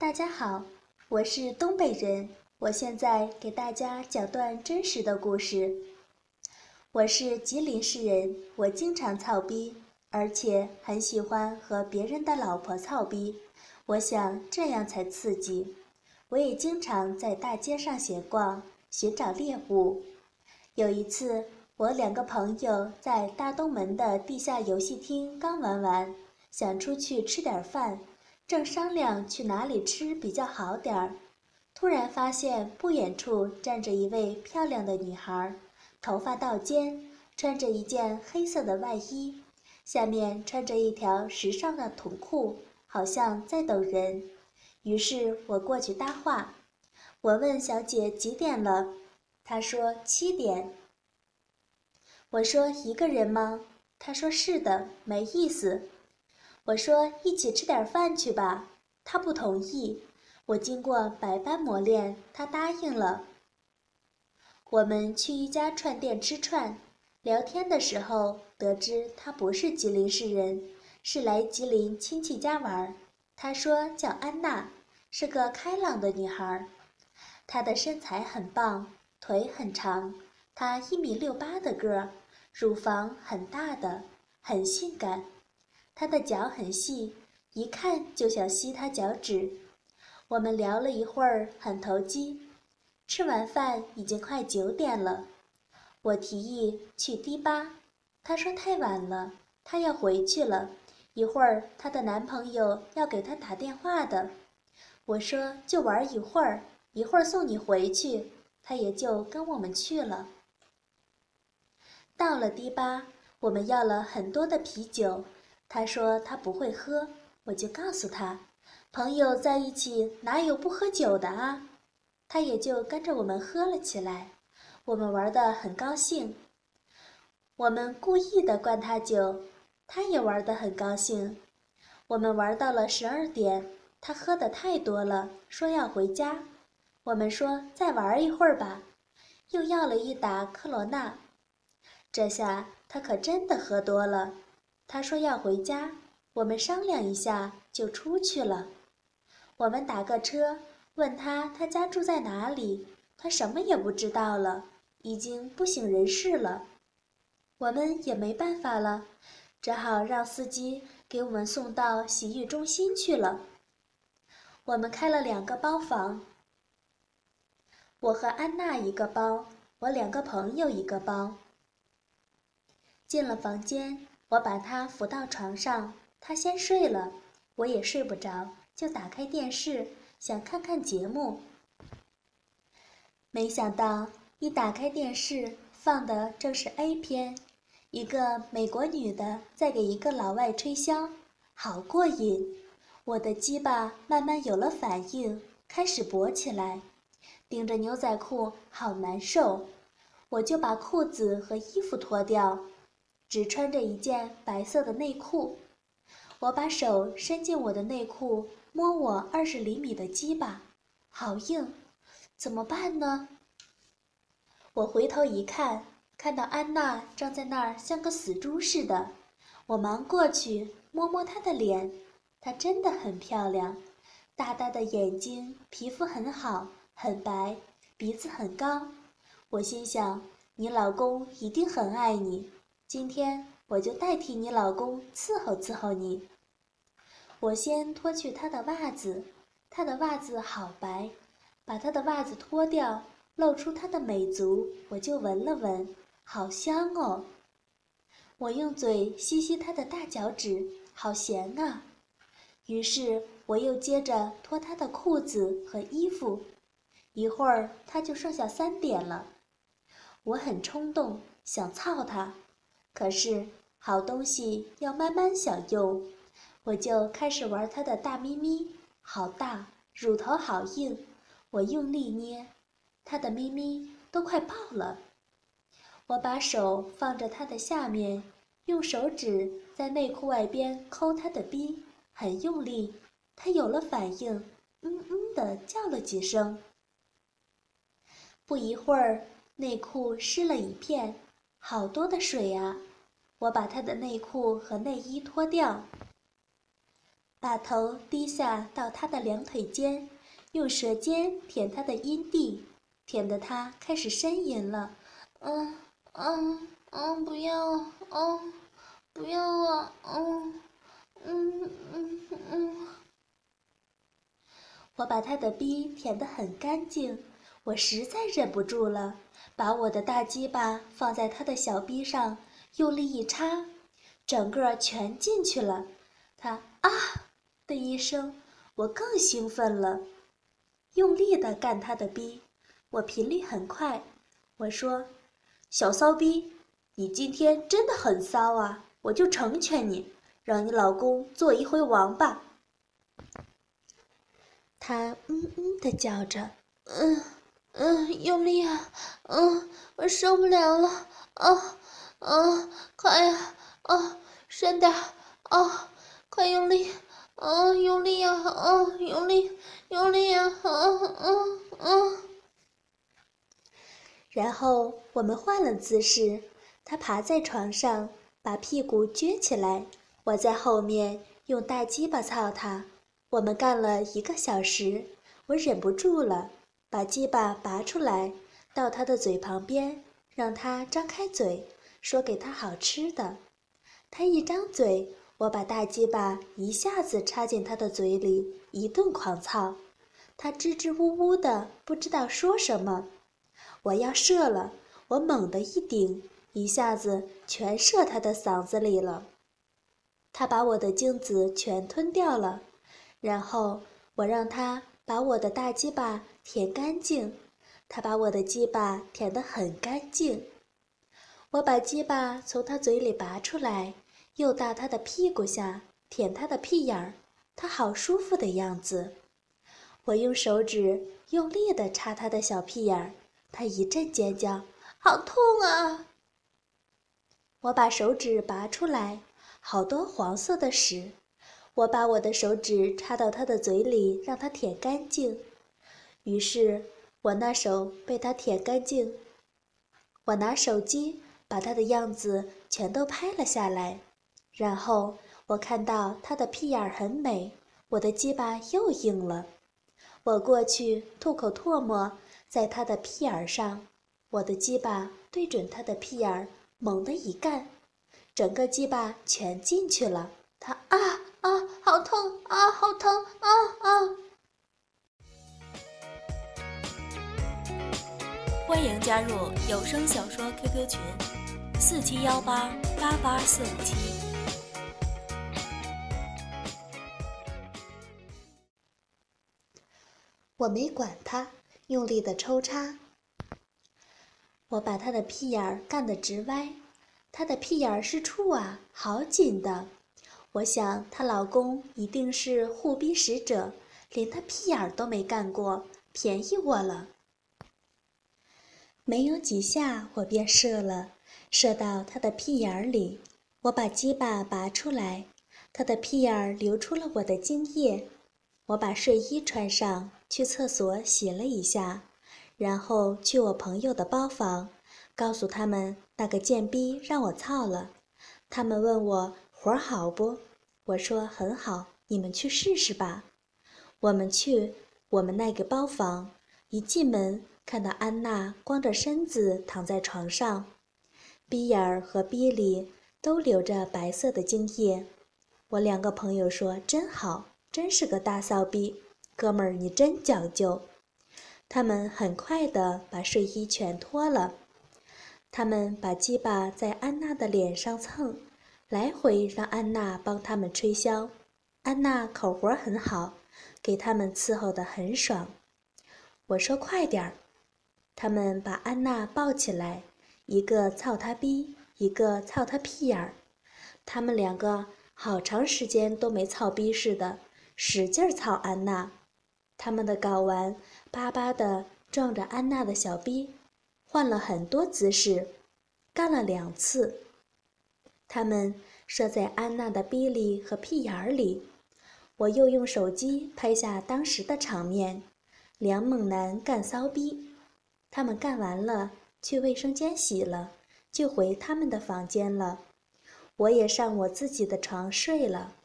大家好，我是东北人，我现在给大家讲段真实的故事。我是吉林市人，我经常操逼，而且很喜欢和别人的老婆操逼。我想这样才刺激。我也经常在大街上闲逛，寻找猎物。有一次，我两个朋友在大东门的地下游戏厅刚玩完，想出去吃点饭，正商量去哪里吃比较好点儿，突然发现不远处站着一位漂亮的女孩，头发到肩，穿着一件黑色的外衣，下面穿着一条时尚的筒裤，好像在等人。于是我过去搭话，我问小姐几点了，她说七点。我说一个人吗？她说是的，没意思。我说一起吃点饭去吧，她不同意。我经过百般磨练，她答应了。我们去一家串店吃串，聊天的时候得知她不是吉林市人，是来吉林亲戚家玩。她说叫安娜，是个开朗的女孩。她的身材很棒，腿很长。她一米六八的个儿，乳房很大的，很性感。她的脚很细，一看就想吸她脚趾。我们聊了一会儿，很投机。吃完饭已经快九点了，我提议去迪吧，她说太晚了，她要回去了。一会儿，她的男朋友要给她打电话的。我说就玩一会儿，一会儿送你回去。她也就跟我们去了。到了迪吧，我们要了很多的啤酒。他说他不会喝，我就告诉他，朋友在一起哪有不喝酒的啊？他也就跟着我们喝了起来。我们玩的很高兴。我们故意的灌他酒。他也玩的很高兴，我们玩到了十二点，他喝的太多了，说要回家。我们说再玩一会儿吧，又要了一打科罗娜。这下他可真的喝多了，他说要回家。我们商量一下就出去了。我们打个车，问他他家住在哪里，他什么也不知道了，已经不省人事了。我们也没办法了。只好让司机给我们送到洗浴中心去了。我们开了两个包房，我和安娜一个包，我两个朋友一个包。进了房间，我把她扶到床上，她先睡了，我也睡不着，就打开电视想看看节目。没想到一打开电视，放的正是 A 片。一个美国女的在给一个老外吹箫，好过瘾。我的鸡巴慢慢有了反应，开始勃起来，顶着牛仔裤好难受。我就把裤子和衣服脱掉，只穿着一件白色的内裤。我把手伸进我的内裤，摸我二十厘米的鸡巴，好硬，怎么办呢？我回头一看。看到安娜站在那儿像个死猪似的，我忙过去摸摸她的脸，她真的很漂亮，大大的眼睛，皮肤很好，很白，鼻子很高。我心想，你老公一定很爱你，今天我就代替你老公伺候伺候你。我先脱去他的袜子，他的袜子好白，把他的袜子脱掉，露出他的美足，我就闻了闻。好香哦！我用嘴吸吸他的大脚趾，好咸啊！于是我又接着脱他的裤子和衣服，一会儿他就剩下三点了。我很冲动，想操他，可是好东西要慢慢享用，我就开始玩它的大咪咪，好大，乳头好硬，我用力捏，他的咪咪都快爆了。我把手放在他的下面，用手指在内裤外边抠他的逼，很用力。他有了反应，嗯嗯的叫了几声。不一会儿，内裤湿了一片，好多的水啊！我把他的内裤和内衣脱掉，把头低下到他的两腿间，用舌尖舔他的阴蒂，舔得他开始呻吟了。嗯嗯嗯，不要，嗯，不要啊，嗯嗯嗯嗯。我把他的逼舔得很干净，我实在忍不住了，把我的大鸡巴放在他的小逼上，用力一插，整个全进去了。他啊的一声，我更兴奋了，用力的干他的逼，我频率很快。我说：“小骚逼，你今天真的很骚啊，我就成全你，让你老公做一回王八。”他嗯嗯的叫着，嗯嗯，用力啊，嗯，我受不了了，啊啊，快呀，啊，深点，啊，快用力，啊，用力呀，啊，用力，用力呀，啊啊啊！然后我们换了姿势，他爬在床上，把屁股撅起来，我在后面用大鸡巴操他。我们干了一个小时，我忍不住了，把鸡巴拔出来，到他的嘴旁边，让他张开嘴，说给他好吃的。他一张嘴，我把大鸡巴一下子插进他的嘴里，一顿狂操。他支支吾吾的，不知道说什么。我要射了，我猛地一顶，一下子全射他的嗓子里了。他把我的精子全吞掉了。然后我让他把我的大鸡巴舔干净，他把我的鸡巴舔得很干净。我把鸡巴从他嘴里拔出来，又到他的屁股下舔他的屁眼儿，他好舒服的样子。我用手指用力地插他的小屁眼儿，他一阵尖叫，好痛啊！我把手指拔出来，好多黄色的屎。我把我的手指插到他的嘴里，让他舔干净。于是，我那手被他舔干净。我拿手机把他的样子全都拍了下来。然后我看到他的屁眼很美，我的鸡巴又硬了。我过去吐口唾沫在他的屁眼上，我的鸡巴对准他的屁眼，猛地一干，整个鸡巴全进去了。他啊！啊，好痛啊，好疼啊啊！欢迎加入有声小说 QQ 群：四七幺八八八四五七。我没管他，用力的抽插。我把他的屁眼儿干得直歪，他的屁眼儿是处啊，好紧的。我想，她老公一定是护逼使者，连她屁眼儿都没干过，便宜我了。没有几下，我便射了，射到他的屁眼儿里。我把鸡巴拔出来，他的屁眼儿流出了我的精液。我把睡衣穿上，去厕所洗了一下，然后去我朋友的包房，告诉他们那个贱逼让我操了。他们问我。活儿好不？我说很好，你们去试试吧。我们去我们那个包房，一进门看到安娜光着身子躺在床上，鼻眼儿和鼻里都流着白色的精液。我两个朋友说真好，真是个大骚逼，哥们儿你真讲究。他们很快的把睡衣全脱了，他们把鸡巴在安娜的脸上蹭。来回让安娜帮他们吹箫，安娜口活很好，给他们伺候得很爽。我说快点儿，他们把安娜抱起来，一个操她逼，一个操她屁眼儿。他们两个好长时间都没操逼似的，使劲儿操安娜。他们的睾丸巴巴的撞着安娜的小逼，换了很多姿势，干了两次。他们射在安娜的逼里和屁眼儿里，我又用手机拍下当时的场面：两猛男干骚逼。他们干完了，去卫生间洗了，就回他们的房间了。我也上我自己的床睡了。